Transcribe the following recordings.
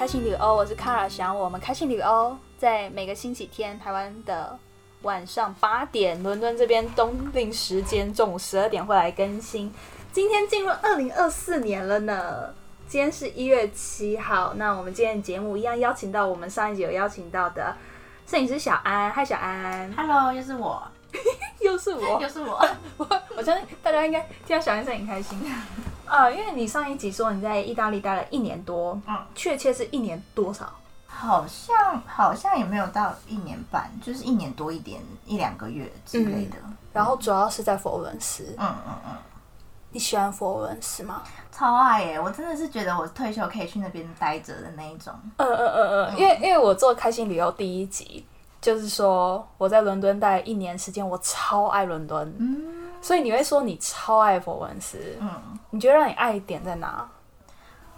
开心旅欧，我是 Kara 想我们开心旅欧在每个星期天台湾的晚上八点，伦敦这边冬令时间中午十二点会来更新。今天进入二零二四年了呢，今天是一月七号。那我们今天节目一样邀请到我们上一集有邀请到的摄影师小安，嗨小安，Hello，又是我，又是我，又是我。我我相信大家应该听到小安声音很开心啊，因为你上一集说你在意大利待了一年多，嗯，确切是一年多少？好像好像也没有到一年半，就是一年多一点，一两个月之类的。然后主要是在佛罗伦斯。嗯嗯嗯，你喜欢佛罗伦斯吗？超爱耶！我真的是觉得我退休可以去那边待着的那一种。嗯嗯嗯嗯，因为因为我做开心旅游第一集，就是说我在伦敦待一年时间，我超爱伦敦，嗯。所以你会说你超爱佛文斯，嗯，你觉得让你爱一点在哪？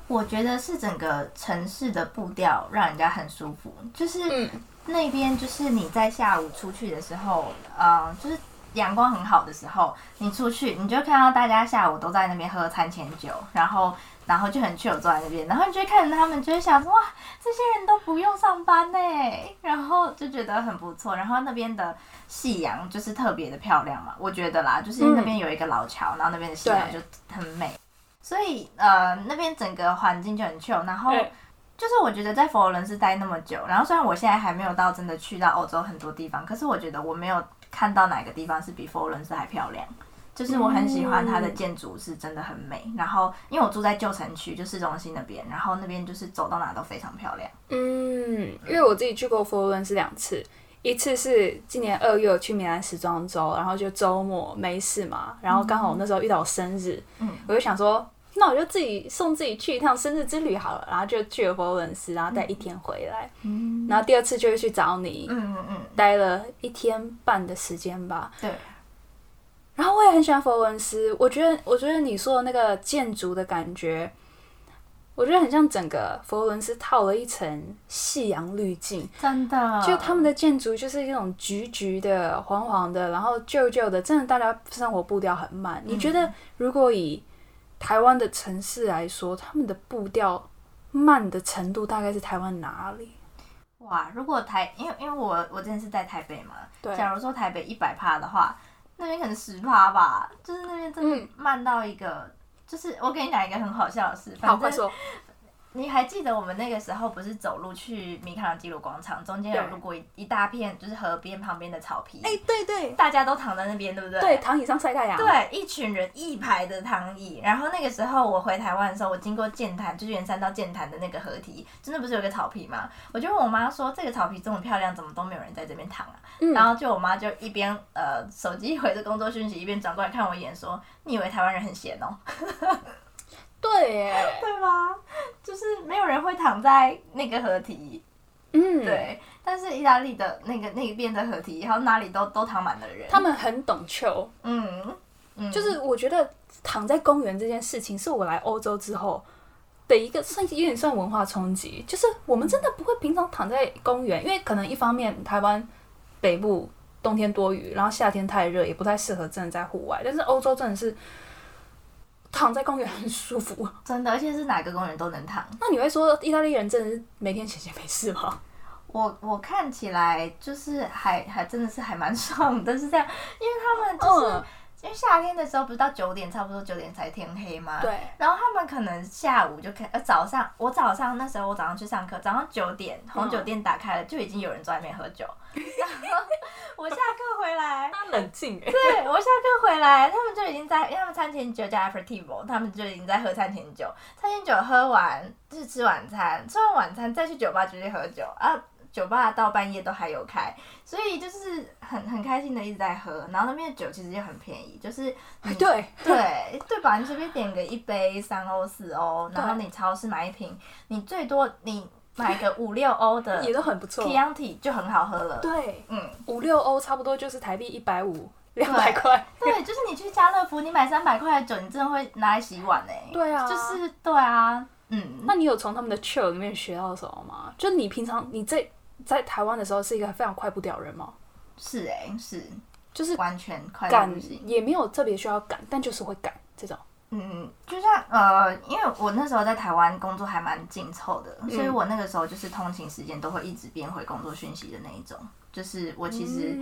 我觉得是整个城市的步调让人家很舒服，就是嗯。那边就是你在下午出去的时候，呃，就是阳光很好的时候，你出去你就看到大家下午都在那边喝餐前酒，然后然后就很 chill 坐在那边，然后你就会看着他们，就会想说哇，这些人都不用上班呢，然后就觉得很不错。然后那边的夕阳就是特别的漂亮嘛，我觉得啦，就是那边有一个老桥，然后那边的夕阳就很美，所以呃那边整个环境就很 chill，然后。就是我觉得在佛罗伦斯待那么久，然后虽然我现在还没有到真的去到欧洲很多地方，可是我觉得我没有看到哪个地方是比佛罗伦斯还漂亮。就是我很喜欢它的建筑是真的很美，然后因为我住在旧城区，就市中心那边，然后那边就是走到哪都非常漂亮。嗯，因为我自己去过佛罗伦斯两次，一次是今年二月我去米兰时装周，然后就周末没事嘛，然后刚好我那时候遇到我生日，嗯。我就想说，那我就自己送自己去一趟生日之旅好了，然后就去了佛罗伦斯，然后待一天回来，嗯。然后第二次就是去找你，嗯嗯嗯，待了一天半的时间吧。对，然后我也很喜欢佛罗伦斯，我觉得我觉得你说的那个建筑的感觉，我觉得很像整个佛罗伦斯套了一层夕阳滤镜。真的，就他们的建筑就是一种橘橘的、黄黄的，然后旧旧的，真的大家生活步调很慢。你觉得如果以台湾的城市来说，他们的步调慢的程度大概是台湾哪里？哇，如果台，因为因为我我之前是在台北嘛，对假如说台北一百帕的话，那边可能十趴吧，就是那边真的嗯慢到一个，就是我跟你讲一个很好笑的事，好，反正快说。你还记得我们那个时候不是走路去米开朗基罗广场，中间有路过一一大片就是河边旁边的草皮，哎、对对大家都躺在那边，对不对？对，躺椅上晒太阳。对，一群人一排的躺椅，然后那个时候我回台湾的时候，我经过剑潭，就是圆山到剑潭的那个河堤，真的不是有个草皮吗？我就问我妈说，这个草皮这么漂亮，怎么都没有人在这边躺啊？嗯然后就我妈就一边呃手机回着工作讯息，一边转过来看我一眼说，你以为台湾人很闲哦？对耶，对吧？就是没有人会躺在那个合体，嗯，，对。但是意大利的那个那边的合体，然后哪里都都躺满了人，他们很懂球，嗯嗯，就是我觉得躺在公园这件事情，是我来欧洲之后的一个算有点算文化冲击。就是我们真的不会平常躺在公园，因为可能一方面台湾北部冬天多雨，然后夏天太热，也不太适合真的在户外。但是欧洲真的是躺在公园很舒服。真的，而且是哪个公园都能躺。那你会说意大利人真的是每天闲闲没事吗？我我看起来就是还还真的是还蛮爽的，是这样，因为他们就是、嗯因为夏天的时候不是到九点，差不多九点才天黑吗？。对，然后他们可能下午就开，呃早上我早上那时候我早上去上课，早上九点红酒店打开了，就已经有人在外面喝酒。然后我下课回来，他冷静哎。对我下课回来，他们就已经在，因为他们餐前酒加 aperitivo，他们就已经在喝餐前酒。餐前酒喝完就是吃晚餐，吃完晚餐再去酒吧继续喝酒啊。酒吧到半夜都还有开，所以就是很很开心的一直在喝。然后那边的酒其实也很便宜，就是你 对，对对吧？你随便点个一杯三欧四欧，然后你超市买一瓶，你最多你买个五六欧的 也都很不错。Chianti 就很好喝了。对，嗯，五六欧差不多就是台币一百五、两百块。对，就是你去家乐福，你买三百块的酒，你真的会拿来洗碗哎、对啊就是对啊，嗯，那你有从他们的 chill 里面学到什么吗？就你平常你在在台湾的时候是一个非常快步调的人吗？是哎、是，就是完全快。也没有特别需要赶，但就是会赶这种。嗯，就像呃，因为我那时候在台湾工作还蛮紧凑的，所以我那个时候就是通勤时间都会一直变回工作讯息的那一种。就是我其实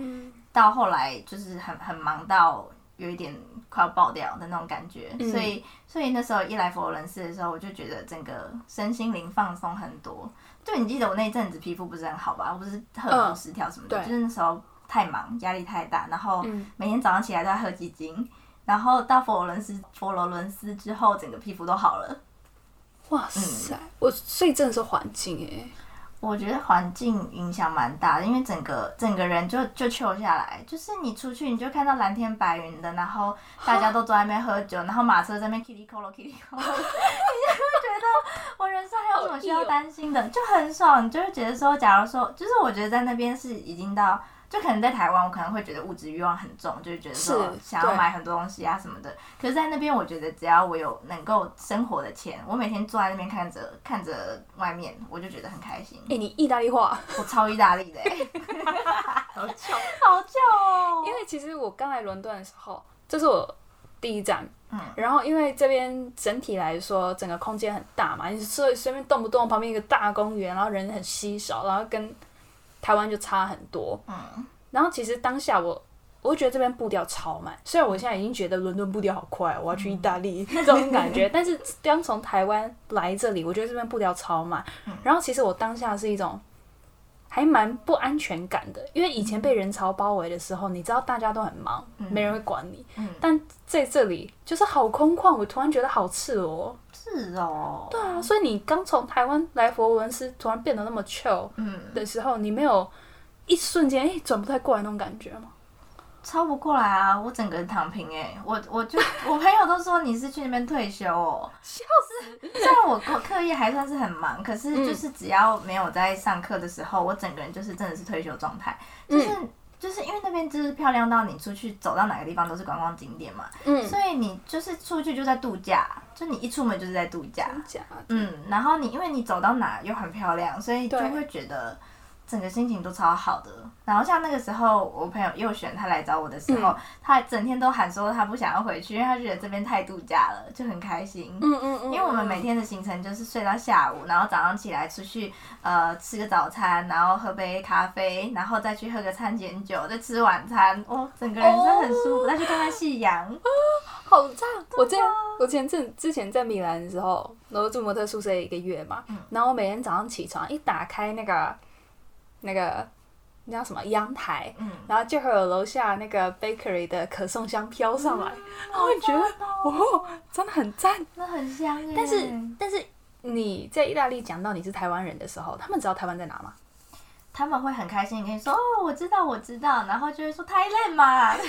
到后来就是很很忙到有一点快要爆掉的那种感觉，所以所以那时候一来佛罗伦斯的时候，我就觉得整个身心灵放松很多。就你记得我那一阵子皮肤不是很好吧？我不是荷尔蒙失调什么的，就是那时候太忙，压力太大，然后每天早上起来都要喝鸡精。然后到佛罗伦斯，佛罗伦斯之后，整个皮肤都好了。哇塞！我所以真的是环境哎，我觉得环境影响蛮大的，因为整个整个人就就秋下来，就是你出去你就看到蓝天白云的，然后大家都坐在那边喝酒，然后马车在那边 kitty kolo kitty kolo，你就会觉得我人生还有什么需要担心的，就很爽。你就会觉得说，假如说，就是我觉得在那边是已经到。就可能在台湾，我可能会觉得物质欲望很重，就是觉得说想要买很多东西啊什么的。可是，在那边，我觉得只要我有能够生活的钱，我每天坐在那边看着看着外面，我就觉得很开心。哎，你意大利话，我超意大利的，好巧，好巧哦。因为其实我刚来伦敦的时候，这是我第一站，嗯，然后因为这边整体来说，整个空间很大嘛，你随随便动不动旁边一个大公园，然后人很稀少，然后跟。台湾就差很多，嗯，然后其实当下我，我觉得这边步调超慢。虽然我现在已经觉得伦敦步调好快，我要去意大利 这种感觉，但是刚从台湾来这里，我觉得这边步调超慢。然后其实我当下是一种还蛮不安全感的，因为以前被人潮包围的时候，你知道大家都很忙，没人会管你。但在这里就是好空旷，我突然觉得好赤裸。是哦，对啊，所以你刚从台湾来佛罗伦斯，突然变得那么 chill 的时候，你没有一瞬间哎转不太过来那种感觉吗？超不过来啊！我整个人躺平哎，我我就 我朋友都说你是去那边退休哦，笑死！虽然我我课业还算是很忙，可是就是只要没有在上课的时候，我整个人就是真的是退休状态，就是。就是因为那边就是漂亮到你出去走到哪个地方都是观光景点嘛，嗯，所以你就是出去就在度假，就你一出门就是在度假，嗯，然后你因为你走到哪又很漂亮，所以就会觉得。整个心情都超好的，然后像那个时候，我朋友右选他来找我的时候，他整天都喊说他不想要回去，因为他觉得这边太度假了，就很开心。嗯嗯嗯。因为我们每天的行程就是睡到下午，然后早上起来出去呃吃个早餐，然后喝杯咖啡，然后再去喝个餐前酒，再吃晚餐，哦，整个人真的很舒服，再去看看夕阳，好赞！我这我前阵之前在米兰的时候，然后住模特宿舍一个月嘛，然后我每天早上起床一打开那个。那个那叫什么阳台，嗯然后就会有楼下那个 bakery 的可颂香飘上来，然后觉得哦，真的很赞，那很香但是但是你在意大利讲到你是台湾人的时候，他们知道台湾在哪吗？他们会很开心跟你说哦，我知道我知道，然后就会说 Thailand 嘛。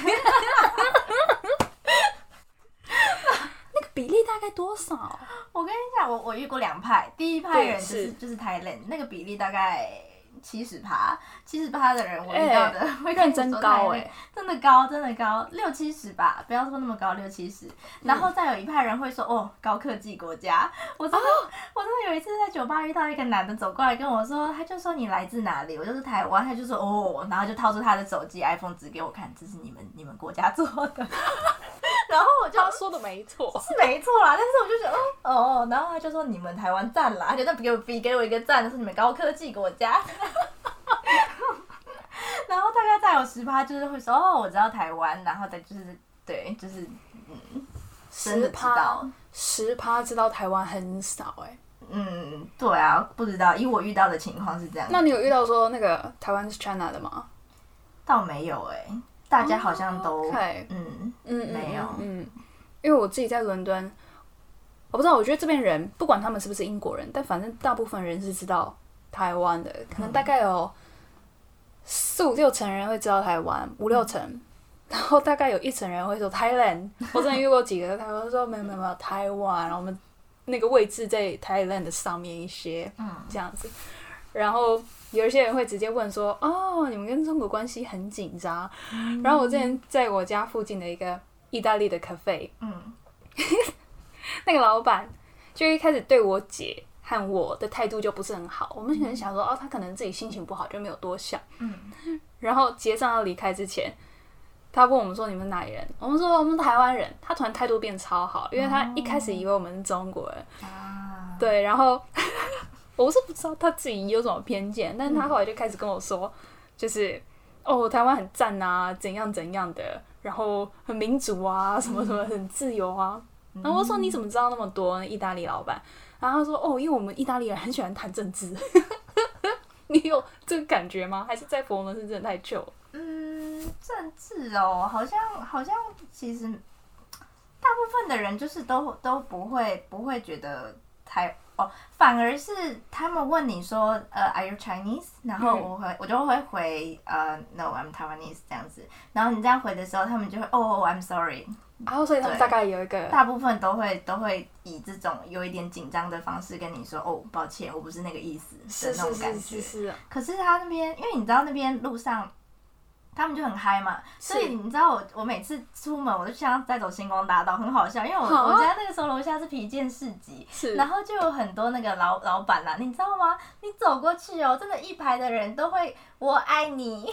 那个比例大概多少？我跟你讲，我我遇过两派，第一派人就是就是 Thailand，那个比例大概。七十趴，七十趴的人我遇到的 会更真高哎，真的高，真的高，六七十吧，不要说那么高，六七十。然后再有一派人会说，哦，高科技国家。我真的，我真的有一次在酒吧遇到一个男的走过来跟我说，他就说你来自哪里？我就是台湾，他就说哦，然后就掏出他的手机 iPhone 指给我看，这是你们你们国家做的。然后我就他说的没错，是没错啦。但是我就觉得，哦哦，然后他就说你们台湾赞啦，他就那给我比给我一个赞，是你们高科技国家。然后大概有十趴，就是会说哦，我知道台湾，然后再就是对，就是嗯，十趴，十趴知道台湾很少哎。嗯，对啊，不知道，以我遇到的情况是这样。那你有遇到说那个台湾是 China 的吗？倒没有哎。大家好像都嗯嗯没有嗯，因为我自己在伦敦，我不知道，我觉得这边人不管他们是不是英国人，但反正大部分人是知道台湾的，可能大概有四五六成人会知道台湾，五六成，然后大概有一成人会说 Thailand。我之前遇过几个台湾说没有没有没有台湾，然后我们那个位置在 Thailand 的上面一些，嗯，这样子，然后。有一些人会直接问说：“哦，你们跟中国关系很紧张。”然后我之前在我家附近的一个意大利的 cafe，嗯，那个老板就一开始对我姐和我的态度就不是很好。我们可能想说：“哦，他可能自己心情不好，就没有多想。”嗯，然后结账要离开之前，他问我们说你们哪里人，我们说我们台湾人，他突然态度变超好，因为他一开始以为我们是中国人，啊，对，然后 我是不知道他自己有什么偏见，但是他后来就开始跟我说，就是哦台湾很赞啊，怎样怎样的，然后很民主啊，什么什么很自由啊，然后我说你怎么知道那么多？意大利老板，然后他说哦，因为我们意大利人很喜欢谈政治。你有这个感觉吗？还是在佛罗伦斯真的太旧？嗯，政治哦，好像好像其实大部分的人就是都都不会不会觉得太哦，反而是他们问你说呃，Are you Chinese？然后我会、我就会回呃，No，I'm Taiwanese 这样子。然后你这样回的时候，他们就会哦，I'm sorry。然后所以他们大概有一个大部分都会都会以这种有一点紧张的方式跟你说哦，抱歉，我不是那个意思的那种感觉。是是是是，可是他那边，因为你知道那边路上，他们就很嗨嘛，所以你知道我我每次出门我就像在走星光大道，很好笑，因为我啊我家那个时候楼下是皮件市集。是然后就有很多那个老老板啦，你知道吗？你走过去哦，真的，一排的人都会“我爱你”，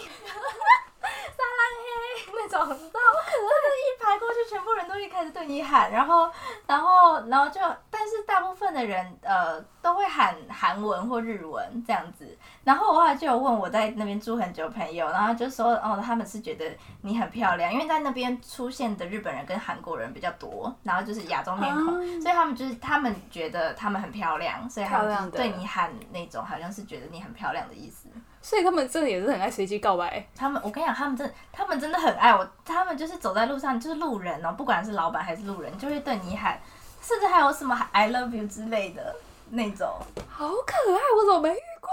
撒浪嘿 那种，你知道，真的，一排过去，全部人都一开始对你喊，然后，然后，然后就，但是大部分的人，呃，都会喊韩文或日文这样子。然后我后来就有问我在那边住很久的朋友，然后就说，哦，他们是觉得你很漂亮，因为在那边出现的日本人跟韩国人比较多，然后就是亚洲面孔，啊所以他们就是他们觉得他们很漂亮，所以他们对你喊那种好像是觉得你很漂亮的意思。所以他们真的也是很爱随机告白。他们，我跟你讲，他们真，他们真的很爱我。他们就是走在路上，就是路人哦，不管是老板还是路人，就会对你喊，甚至还有什么 “I love you” 之类的那种。好可爱，我怎么没遇过？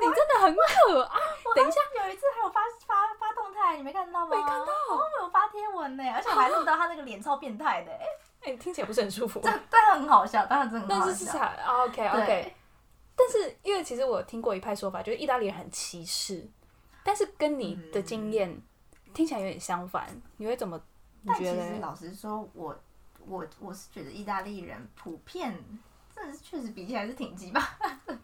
你真的很可爱。等一下，有一次还有发发发动态，你没看到吗？没看到哦，我有发贴文呢，而且我还录到他那个脸超变态的，哎，哎、听起来不是很舒服。但但很好笑，当然真的很好笑。但是是啥？OK OK。但是因为其实我听过一派说法，就是意大利人很歧视，但是跟你的经验、听起来有点相反。你会怎么？你但其觉得嘞？实老实说，我我我是觉得意大利人普遍，真的是确实比起来是挺鸡巴，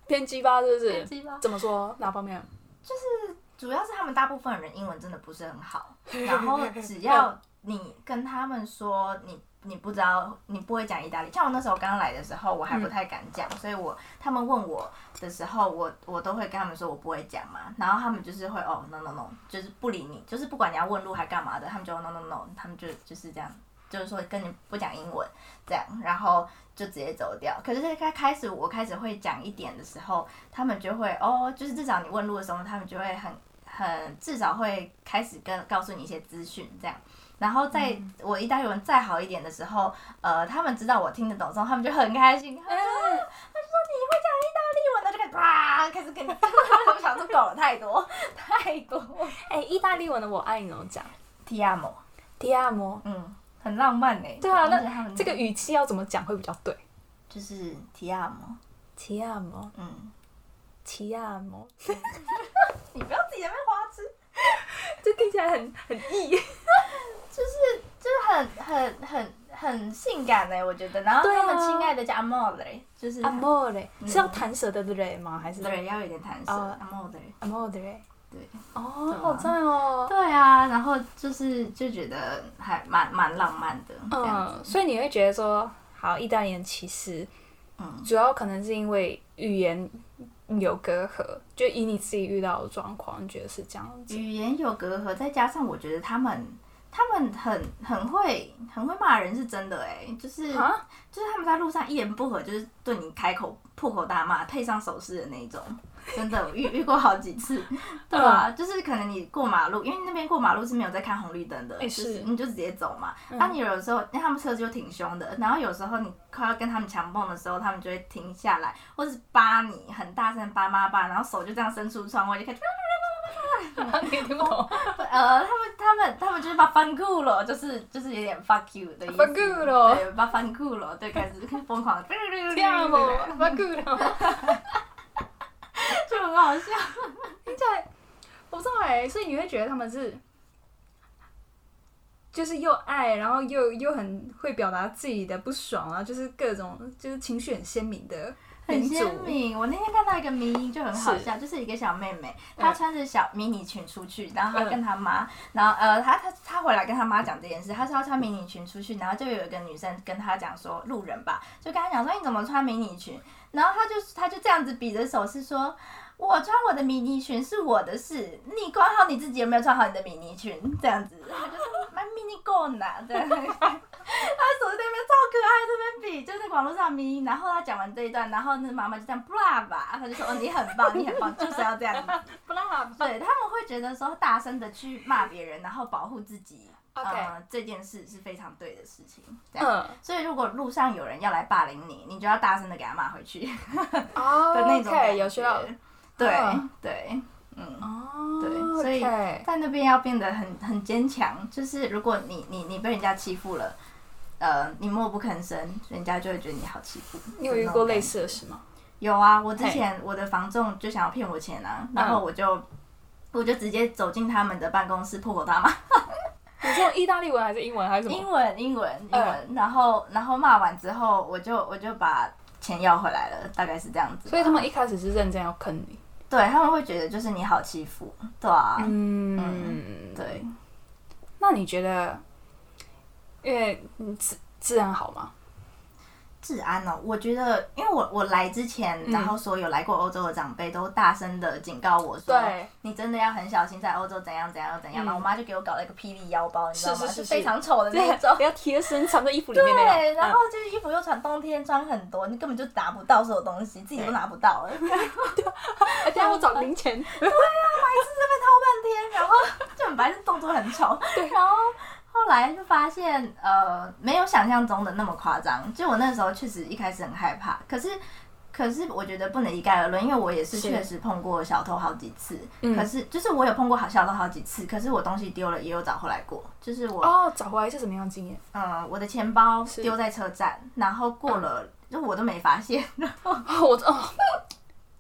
偏鸡巴，是不是？挺鸡巴。怎么说？哪方面？就是主要是他们大部分人英文真的不是很好，然后只要你跟他们说你你不知道你不会讲意大利，像我那时候刚来的时候，我还不太敢讲，所以我他们问我的时候，我我都会跟他们说我不会讲嘛，然后他们就是会哦 no no no，就是不理你，就是不管你要问路还干嘛的，他们就 no no no，他们就就是这样。就是说跟你不讲英文这样，然后就直接走掉。可是开开始我开始会讲一点的时候，他们就会哦，就是至少你问路的时候，他们就会很很至少会开始跟告诉你一些资讯这样。然后在我意大利文再好一点的时候，呃，他们知道我听得懂之后，他们就很开心。他哎、说：“他就说你会讲意大利文，他就开始哇，开始跟你。我想说搞了太多太多。哎、意大利文的我爱你怎么讲 Ti amo，？Ti amo。嗯，很浪漫呢。对啊，那这个语气要怎么讲会比较对就是 Ti amo，？Ti amo。嗯，Ti amo。你不要自己在那边花痴。这听起来很很异。就是就是很很很很性感呢，我觉得。然后他们亲爱的叫 amore，就是 Amore 嗯是要弹舌的嘞吗？还是对，要有点弹舌哦 amore。Amore？对哦，啊好赞哦。对啊，然后就是就觉得还蛮蛮浪漫的嗯，所以你会觉得说，好，意大利人其实嗯，主要可能是因为语言有隔阂，就以你自己遇到的状况，你觉得是这样子？语言有隔阂，再加上我觉得他们他们很很会很会骂人，是真的哎，就是啊，就是他们在路上一言不合就是对你开口破口大骂，配上手势的那一种，真的我遇遇过好几次，对啊，就是可能你过马路，因为那边过马路是没有在看红绿灯的，是你就直接走嘛。嗯啊，你有的时候，因为他们车子就挺凶的，然后有时候你快要跟他们强蹦的时候，他们就会停下来，或是扒你，很大声扒妈扒，然后手就这样伸出窗外就开始。你听不懂呃，他们他们他们就是把翻酷了，就是就是有点 fuck you 的意思。Fanculo 对，把翻酷了，对，开始疯狂 就很好笑。听起来我不知道哎，所以你会觉得他们是。就是又爱，然后又又很会表达自己的不爽啊，就是各种就是情绪很鲜明的很鲜明。我那天看到一个迷音就很好笑，就是一个小妹妹，她穿着小迷你裙出去，然后她跟她妈，然后呃，她她她回来跟她妈讲这件事，她说她穿迷你裙出去，然后就有一个女生跟她讲说，路人吧，就跟她讲说你怎么穿迷你裙，然后她就她就这样子比着手势说。我穿我的迷你裙是我的事，你管好你自己有没有穿好你的迷你裙，这样子，她就是蛮 mini g o 呢，对，他手在那边超可爱，这边比。就是网络上迷，然后他讲完这一段，然后那妈妈就这样 blah 吧，他就说哦你很棒，你很棒，就是要这样子，不让他对他们会觉得说大声的去骂别人，然后保护自己。呃，这件事是非常对的事情，这样。嗯。所以如果路上有人要来霸凌你，你就要大声的给他骂回去。哦 OK 觉。有需要对嗯对，嗯。哦，对所以在那边要变得很很坚强，就是如果你你你被人家欺负了，呃，你默不吭声，人家就会觉得你好欺负。你有遇过类似的事吗？有啊，我之前我的房仲就想要骗我钱啊，然后我就、我就直接走进他们的办公室破口大骂，你是用意大利文还是英文还是什么？英文英文英文，然后然后骂完之后，我就我就把钱要回来了，大概是这样子。所以他们一开始是认真要坑你。对他们会觉得就是你好欺负，对啊，嗯，对。那你觉得，因为你治治安好吗？治安哦，我觉得，因为我我来之前，嗯然后所有来过欧洲的长辈都大声的警告我说，对，你真的要很小心，在欧洲怎样怎样怎样。嗯然后我妈就给我搞了一个霹雳腰包，你知道吗？是是是非常丑的那种。不要贴身藏在衣服里面。对，然嗯后就是衣服又穿冬天穿很多，你根本就拿不到所有东西，自己都拿不到了。哎，等一下我找零钱。这边掏半天，然后就很白痴，动作很丑。然后后来就发现，呃，没有想象中的那么夸张。就我那时候确实一开始很害怕，可是。可是我觉得不能一概而论，因为我也是是确实碰过小偷好几次。嗯可是就是我有碰过好小偷好几次，可是我东西丢了也有找回来过。就是我，哦，找回来是什么样的经验？嗯，我的钱包是丢在车站，然后过了，就我都没发现。哦，我哦，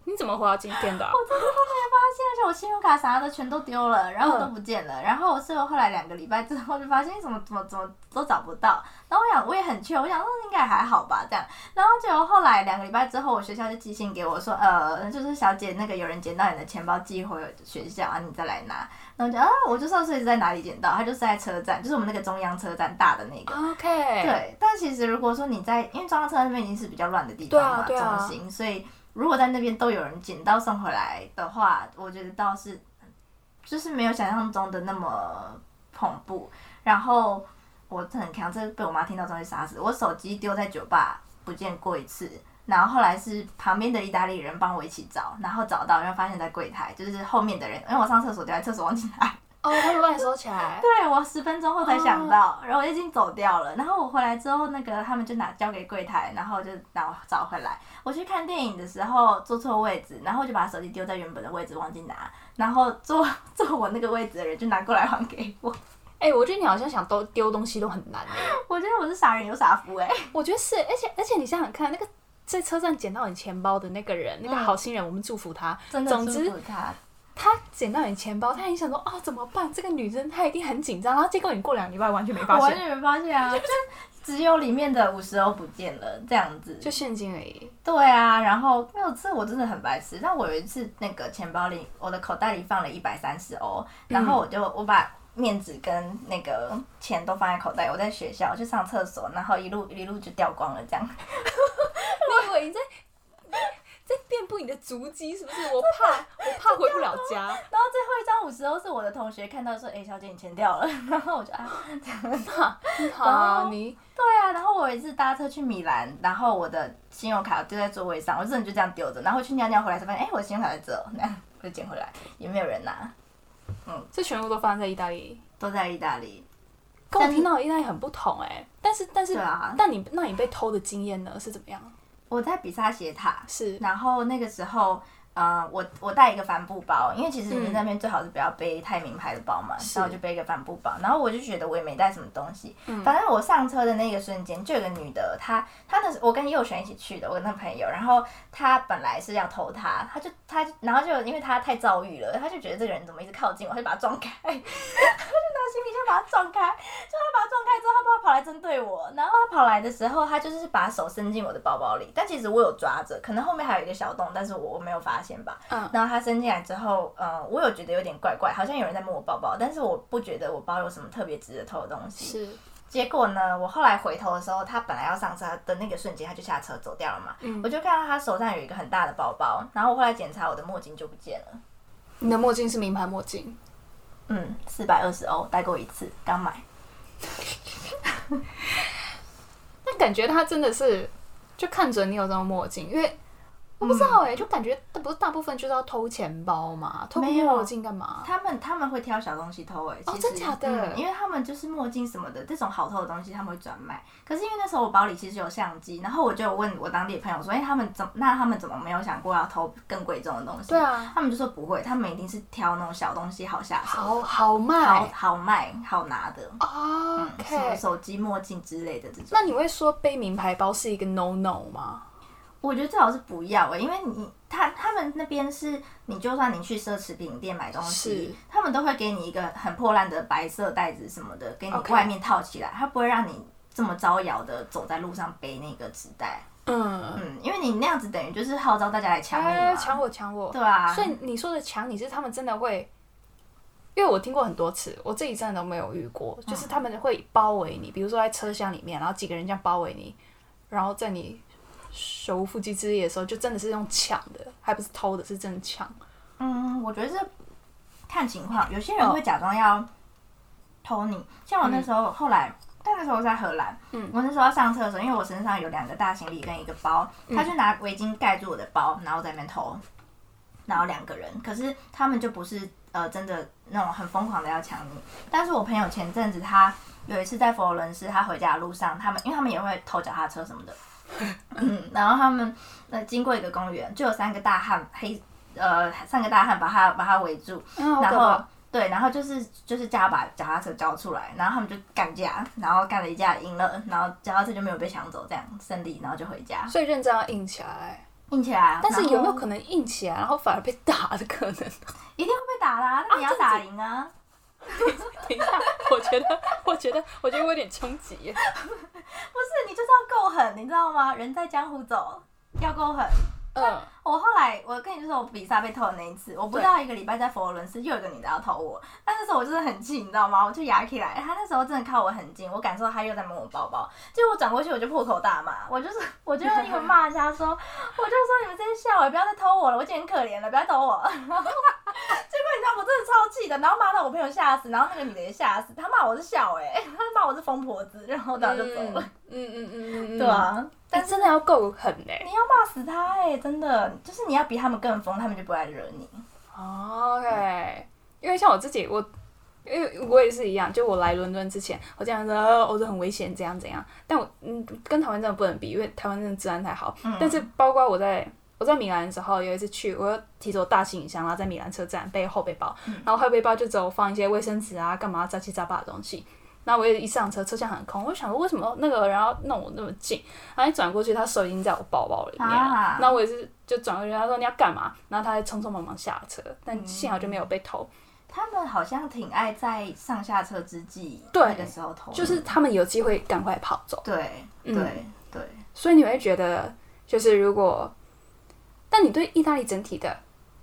你怎么活到今天的啊？我真的都没发现，而且我信用卡啥的全都丢了，然后都不见了。然后我室友后来两个礼拜之后就发现怎么怎么怎么都找不到。然后我想我也很缺，我想说应该还好吧这样。然后结果后来两个礼拜之后，我学校就寄信给我说，呃，就是小姐那个有人捡到你的钱包寄回学校啊，你再来拿。然后就啊，我就上次是在哪里捡到，他就是在车站，就是我们那个中央车站大的那个。OK，，对，但其实如果说你在，因为中央车站那边已经是比较乱的地方嘛，啊啊中心，所以如果在那边都有人捡到送回来的话，我觉得倒是就是没有想象中的那么恐怖。然后我很强，这被我妈听到真会杀死。我手机丢在酒吧不见过一次。然后后来是旁边的意大利人帮我一起找，然后找到，然后发现在柜台，就是后面的人，因为我上厕所丢在厕所忘记拿，哦，他会帮你收起来。对我十分钟后才想到，然后我已经走掉了。然后我回来之后，那个他们就拿交给柜台，然后就拿找回来。我去看电影的时候坐错位置，然后就把手机丢在原本的位置，忘记拿。然后坐 坐我那个位置的人就拿过来还给我。哎、我觉得你好像想都丢东西都很难哎。我觉得我是傻人有傻福哎、我觉得是，而且而且你想想看，那个在车站捡到你钱包的那个人，那个嗯好心人，我们祝福他。真的总之祝福他。他捡到你钱包，他一定想说哦怎么办？这个女生她一定很紧张，然后结果你过两个礼拜完全没发现完，全没发现啊，就只有里面的五十欧不见了，这样子。就现金而已。对啊，然后那次我真的很白痴，但我有一次那个钱包里，我的口袋里放了一百三十欧，然后我就我把面纸跟那个钱都放在口袋，我在学校去上厕所，然后一路一路就掉光了，这样。你以为你在你的足迹是不是？我怕 我怕回不了家。然后最后一张五十欧是我的同学看到说，哎、小姐你钱掉了，然后我就啊，好，你。对啊，然后我有一次搭车去米兰，然后我的信用卡丢在座位上，我真的就这样丢着，然后去尿尿回来才发现，哎、我的信用卡在这。哦，那我就捡回来，也没有人拿，嗯。这全部都发生在意大利，都在意大利。跟我听到的意大利很不同哎、但是但是，但你那你被偷的经验呢？是怎么样？我在比萨斜塔，是。然后那个时候，呃，我我带一个帆布包，因为其实你嗯。在那边最好是不要背太名牌的包嘛，是。然后我就背一个帆布包，然后我就觉得我也没带什么东西，嗯。反正我上车的那个瞬间，就有个女的，她她那时我跟佑璇一起去的，我跟她朋友，然后她本来是要偷她，她就她然后就因为她太遭遇了，她就觉得这个人怎么一直靠近我，她就把他撞开，她就拿行李箱把他撞开，就她把他撞开之后，她不知道跑来针对我，然后她跑来的时候，她就是把手伸进我的包包里，但其实我有抓着，可能后面还有一个小洞，但是我我没有发现吧。嗯然后他伸进来之后，呃，我有觉得有点怪怪，好像有人在摸我包包，但是我不觉得我包有什么特别值得偷的东西。是，结果呢，我后来回头的时候，他本来要上车的那个瞬间，他就下车走掉了嘛。嗯我就看到他手上有一个很大的包包，然后我后来检查我的墨镜就不见了。你的墨镜是名牌墨镜，嗯，四百二十欧，戴过一次，刚买。但感觉他真的是就看准你有这种墨镜，因为我不知道哎、就感觉不是大部分就是要偷钱包嘛，偷没有墨镜干嘛？他们他们会挑小东西偷哎、哦真假的嗯因为他们就是墨镜什么的这种好偷的东西，他们会转卖。可是因为那时候我包里其实有相机，然后我就有问我当地的朋友说，哎、他们怎么那他们怎么没有想过要偷更贵重的东西？对啊，他们就说不会，他们一定是挑那种小东西好下手、好卖好卖、好拿的。哦嗯，什。手机、墨镜之类的这种。那你会说背名牌包是一个 no no 吗？我觉得最好是不要哎、因为你他他们那边是你就算你去奢侈品店买东西，他们都会给你一个很破烂的白色袋子什么的，给你外面套起来，他不会让你这么招摇的走在路上背那个纸袋。嗯，嗯，因为你那样子等于就是号召大家来抢你哎，嘛。抢我抢我。对啊，所以你说的抢你是他们真的会，因为我听过很多次，我自己真的都没有遇过，就是他们会包围你，比如说在车厢里面，然后几个人这样包围你，然后在你手无缚鸡之力的时候，就真的是用抢的，还不是偷的，是真的抢。嗯，我觉得是看情况，有些人会假装要偷你，像我那时候、后来。但那时候在荷兰，嗯我那时候要上车的时候，因为我身上有两个大行李跟一个包，他就拿围巾盖住我的包，然后在那边偷，然后两个人，可是他们就不是呃真的那种很疯狂的要抢你，但是我朋友前阵子他有一次在佛罗伦斯，他回家的路上，他们因为他们也会偷脚踏车什么的，嗯，然后他们呃经过一个公园，就有三个大汉黑呃三个大汉把他把他围住，嗯，然后。对，然后就是就是叫他把脚踏车交出来，然后他们就干架，然后干了一架赢了，然后脚踏车就没有被抢走，这样胜利，然后就回家所以认真要硬起来，硬起来啊。但是有没有可能硬起来，然后反而被打的可能？一定会被打啦、那你要打赢啊。等一下，我觉得，我觉得，我觉得我有点冲击。不是，你就是要够狠，你知道吗？人在江湖走，要够狠。我后来，我跟你说，我比萨被偷的那一次，我不到一个礼拜在佛罗伦斯又有一个女的要偷我，但那时候我真的很气，你知道吗？我就压起来，他那时候真的靠我很近，我感受到他又在摸我包包，结果我转过去我就破口大骂，我就是我就用英文骂他说，我就说你们这些笑我不要再偷我了，我已经很可怜了，不要偷我。结果你知道我真的超气的，然后骂到我朋友吓死，然后那个女的也吓死，她骂我是笑哎、我是疯婆子，然后然后就走了，嗯嗯嗯嗯嗯，对。啊。但真的要够狠哎。你要骂死他哎、真的，就是你要比他们更疯，他们就不会来惹你。哦 OK，因为像我自己，我因为我也是一样，就我来伦敦之前，我这样子，呃我说很危险，怎样怎样。但我嗯，跟台湾真的不能比，因为台湾真的治安太好。嗯但是包括我在我在米兰的时候，有一次去，我又提着我大行李箱，然后在米兰车站背后背包，然后后背包就只有放一些卫生纸啊，干嘛杂七杂八的东西。然后我也一上车，车厢很空，我就想说为什么那个人要弄我那么近？然后一转过去，他手已经在我包包里面了。啊那我也是就转过去，他说你要干嘛？然后他还匆匆忙忙下车，但幸好就没有被偷。他们好像挺爱在上下车之际对那个时候偷，就是他们有机会赶快跑走，对嗯对对，所以你会觉得，就是如果，但你对意大利整体的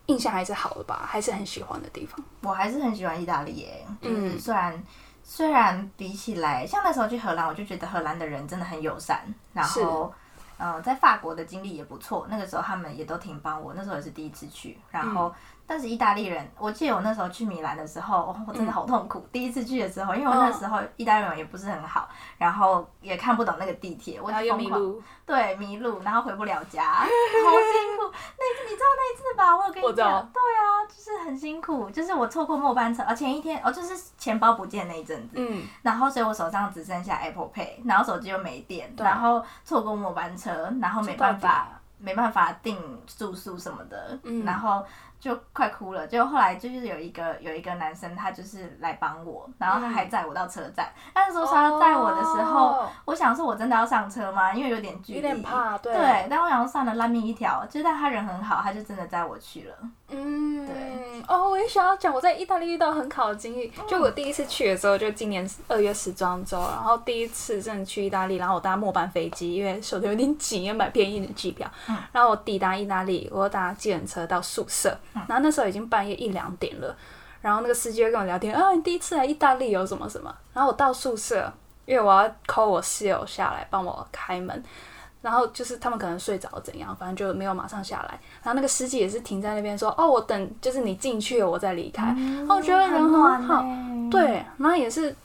印象还是好的吧？还是很喜欢的地方。我还是很喜欢意大利耶，就是嗯虽然。虽然比起来，像那时候去荷兰，我就觉得荷兰的人真的很友善，然后，嗯、在法国的经历也不错。那个时候他们也都挺帮我，那时候也是第一次去，然后，但是意大利人，我记得我那时候去米兰的时候，哦我真的好痛苦。第一次去的时候，因为我那时候意大利人也不是很好，然后也看不懂那个地铁，我然后又疯狂迷路，对，迷路，然后回不了家，好辛苦。那次你知道那一次吧？我有跟我讲，对啊，就是很辛苦，就是我错过末班车，而前一天哦，就是钱包不见那一阵子，嗯，然后所以我手上只剩下 Apple Pay，然后手机又没电，然后错过末班车，然后没办法。没办法订住宿什么的，嗯然后就快哭了。结果后来就是有一个有一个男生，他就是来帮我，然后他还载我到车站。但是说他要载我的时候，哦我想说我真的要上车吗？因为有点距离，有点怕，对对，但我想说算了，烂命一条。就是但他人很好，他就真的载我去了。嗯，对哦，我也想要讲我在意大利遇到很好的经历。就我第一次去的时候，就今年二月时装周，然后第一次真的去意大利，然后我搭末班飞机，因为手头有点紧，要买便宜的机票。嗯然后我抵达意大利，我搭计程车到宿舍，然后那时候已经半夜一两点了，然后那个司机就跟我聊天，啊，你第一次来意大利有什么什么？然后我到宿舍，因为我要 call 我室友下来帮我开门。然后就是他们可能睡着怎样，反正就没有马上下来。然后那个司机也是停在那边说：“哦，我等就是你进去了我再离开。嗯哦我觉得人很好欸，对，然后也是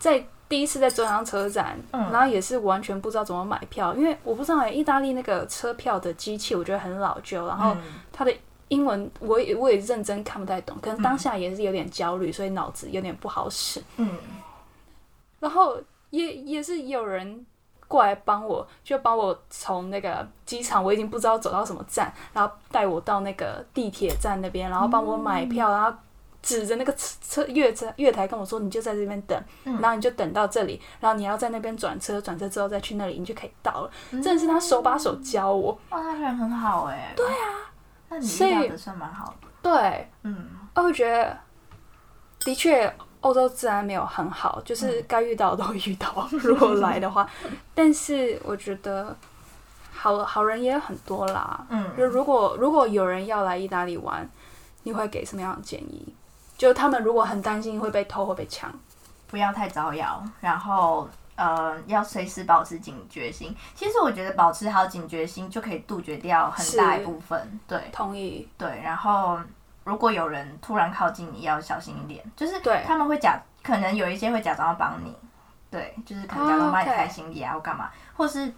在第一次在中央车站，嗯然后也是完全不知道怎么买票，因为我不知道哎，意大利那个车票的机器我觉得很老旧，然后嗯它的英文我也我也认真看不太懂，可能当下也是有点焦虑，所以脑子有点不好使。嗯，然后也也是有人过来帮我，就帮我从那个机场，我已经不知道走到什么站，然后带我到那个地铁站那边，然后帮我买票，然后指着那个车车月车月台跟我说，你就在这边等，嗯然后你就等到这里，然后你要在那边转车，转车之后再去那里，你就可以到了。真的是他手把手教我，哇，他人很好哎。对啊，那你所以遇到的算蛮好的。对，嗯我会觉得的确。欧洲治安没有很好，就是嗯该遇到的都遇到，如果来的话。但是我觉得好好人也很多啦。嗯，就如果如果有人要来意大利玩，你会给什么样的建议？就他们如果很担心会被偷或被抢，不要太招摇，然后呃，要随时保持警觉心。其实我觉得保持好警觉心就可以杜绝掉很大一部分。对同意。对，然后如果有人突然靠近你，要小心一点，就是对他们会假，可能有一些会假装要帮你，对，就是可能假装帮你开行李啊或干嘛，或是。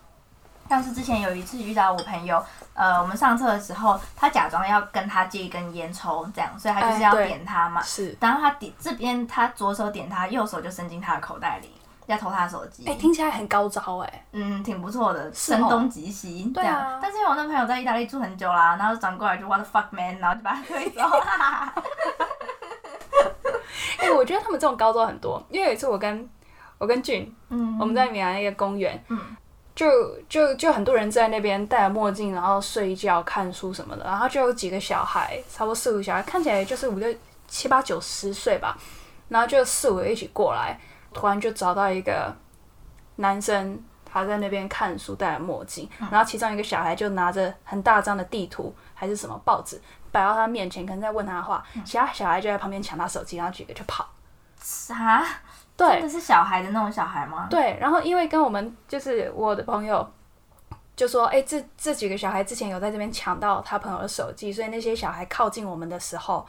像是之前有一次遇到我朋友，呃，我们上车的时候，他假装要跟他借一根烟抽，这样，所以他就是要点他嘛。是，然后他点这边，他左手点他，右手就伸进他的口袋里，要偷他的手机。哎、听起来很高招哎、嗯，挺不错的，声东击西。对啊但是因为我那朋友在意大利住很久啦，然后转过来就 What the fuck man，然后就把他推走。哎、我觉得他们这种高招很多，因为有一次我跟我跟俊，嗯我们在米兰一个公园，嗯就就就很多人在那边戴着墨镜，然后睡觉、看书什么的，然后就有几个小孩，差不多四五个小孩，看起来就是五六七八九十岁吧，然后就四五个一起过来，突然就找到一个男生，他在那边看书，戴了墨镜，然后其中一个小孩就拿着很大张的地图还是什么报纸摆到他面前，可能在问他话，其他小孩就在旁边抢他手机，然后几个就跑。啥？对这是小孩的那种小孩吗？对，然后因为跟我们就是我的朋友就说，哎、这这几个小孩之前有在这边抢到他朋友的手机，所以那些小孩靠近我们的时候，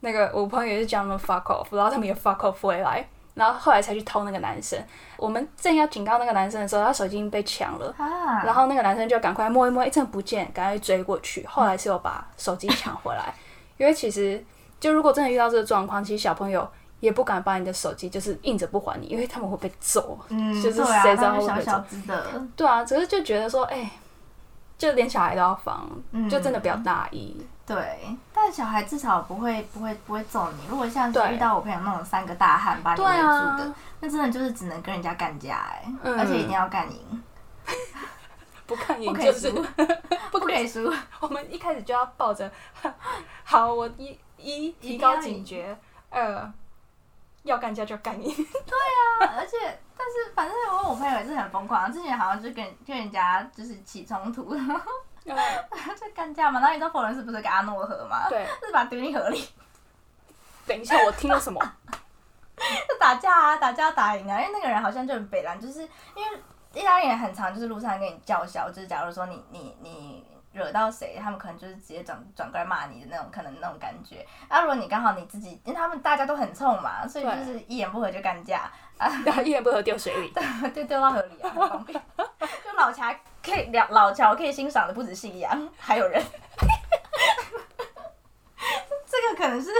那个我朋友也是叫他们 fuck off，然后他们也 fuck off 回来，然后后来才去偷那个男生。我们正要警告那个男生的时候，他手机已经被抢了。啊，然后那个男生就赶快摸一摸，一阵不见，赶快追过去。后来是有把手机抢回来，因为其实就如果真的遇到这个状况，其实小朋友也不敢把你的手机就是硬着不还你，因为他们会被揍。嗯，就是谁知道会不会小只的，对啊，只是就觉得说，哎、就连小孩都要防，嗯就真的不要大意。对，但小孩至少不会不会不会揍你。如果像是遇到我朋友那种三个大汉把你围对啊。住的，那真的就是只能跟人家干架。哎、嗯。而且一定要干赢，不看不可以赢就是输，不可以输。我们一开始就要抱着，好，我一一提高警觉，二要干架就干赢。而且，但是反正我我朋友也是很疯狂，之前好像就跟跟人家就是起冲突，然后就干架嘛。然后你知道佛伦斯不是跟阿诺河吗？对，就是把他丢进河里，等一下，我听了什么？就打架啊，打架打赢啊。因为那个人好像就很北蓝，就是因为意大利人很常就是路上跟你叫嚣，就是假如说你你你惹到谁，他们可能就是直接转转过来骂你的那种，可能那种感觉。啊，如果你刚好你自己，因为他们大家都很冲嘛，所以就是一言不合就干架，然后一言不合丢水里。就丢到河里啊，很方便。就老乔可以老老乔可以欣赏的不止夕阳，还有人。这个可能是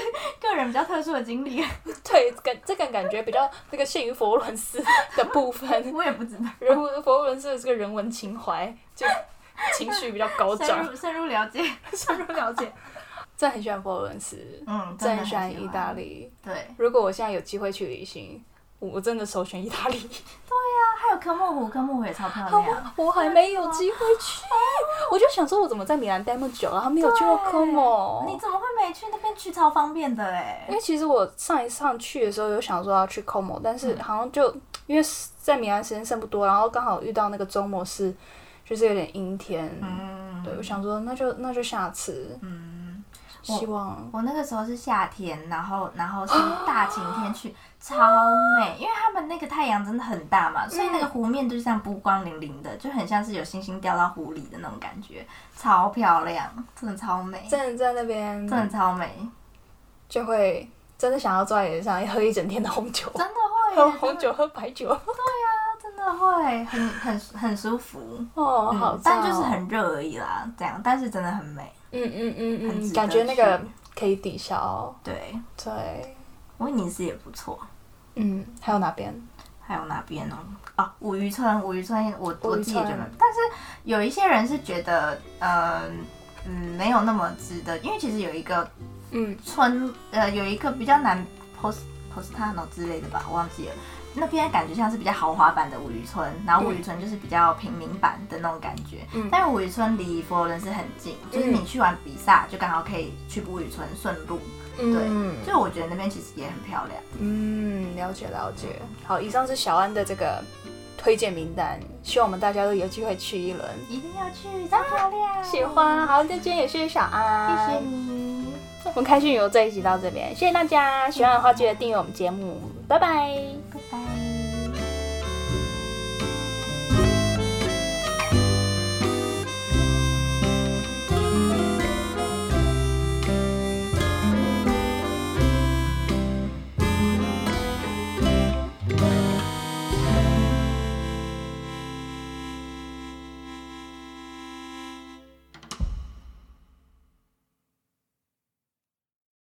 个人比较特殊的经历，对，感这个感觉比较那个限于佛罗伦斯的部分，我也不知道。人文佛罗伦斯的这个人文情怀，就 情绪比较高深涨。入深入了解，深入了解。真的很喜欢佛罗伦斯，嗯，真很很喜欢意大。利。对，如果我现在有机会去旅行，我我真的首选意大利。对呀还有科莫湖，科莫湖也超漂亮。我还没有机会去，我就想说，我怎么在米兰待那么久，然后没有去过科莫你？怎么会没去那边？去超方便的哎因。为其实我上一上去的时候有想说要去 Como，但是好像就因为在米兰时间剩不多，然后刚好遇到那个周末是就是有点阴天，嗯，对我想说那就那就下次，嗯，希望我那个时候是夏天，然后然后是 大晴天去，超美，因为他们那个太阳真的很大嘛，所以那个湖面就像波光粼粼的，就很像是有星星掉到湖里的那种感觉，超漂亮，真的超美，真的在那边真的超美，就会真的想要坐在椅子上喝一整天的红酒，真的会喝红酒喝白酒，真的会很很很舒服，哦，好但就是很热而已啦，这样，但是真的很美，嗯嗯嗯嗯，感觉那个可以抵消，对，对，威尼斯也不错。嗯，还有哪边？还有哪边哦？啊，五渔村，五渔村我我自己也觉得，但是有一些人是觉得，呃，嗯，没有那么值得，因为其实有一个嗯村，呃，有一个比较难 post postano 之类的吧，我忘记了。那边感觉像是比较豪华版的五渔村，然后五渔村就是比较平民版的那种感觉。嗯但是五渔村离佛罗伦斯很近，就是你去完比萨就刚好可以去五渔村顺路。嗯，就我觉得那边其实也很漂亮。嗯，了解了解。好，以上是小安的这个推荐名单，希望我们大家都有机会去一轮。一定要去，超漂亮！喜欢，好，那今天也谢谢小安，谢谢你。我们开心旅游这一集到这边，谢谢大家。喜欢的话记得订阅我们节目，拜拜。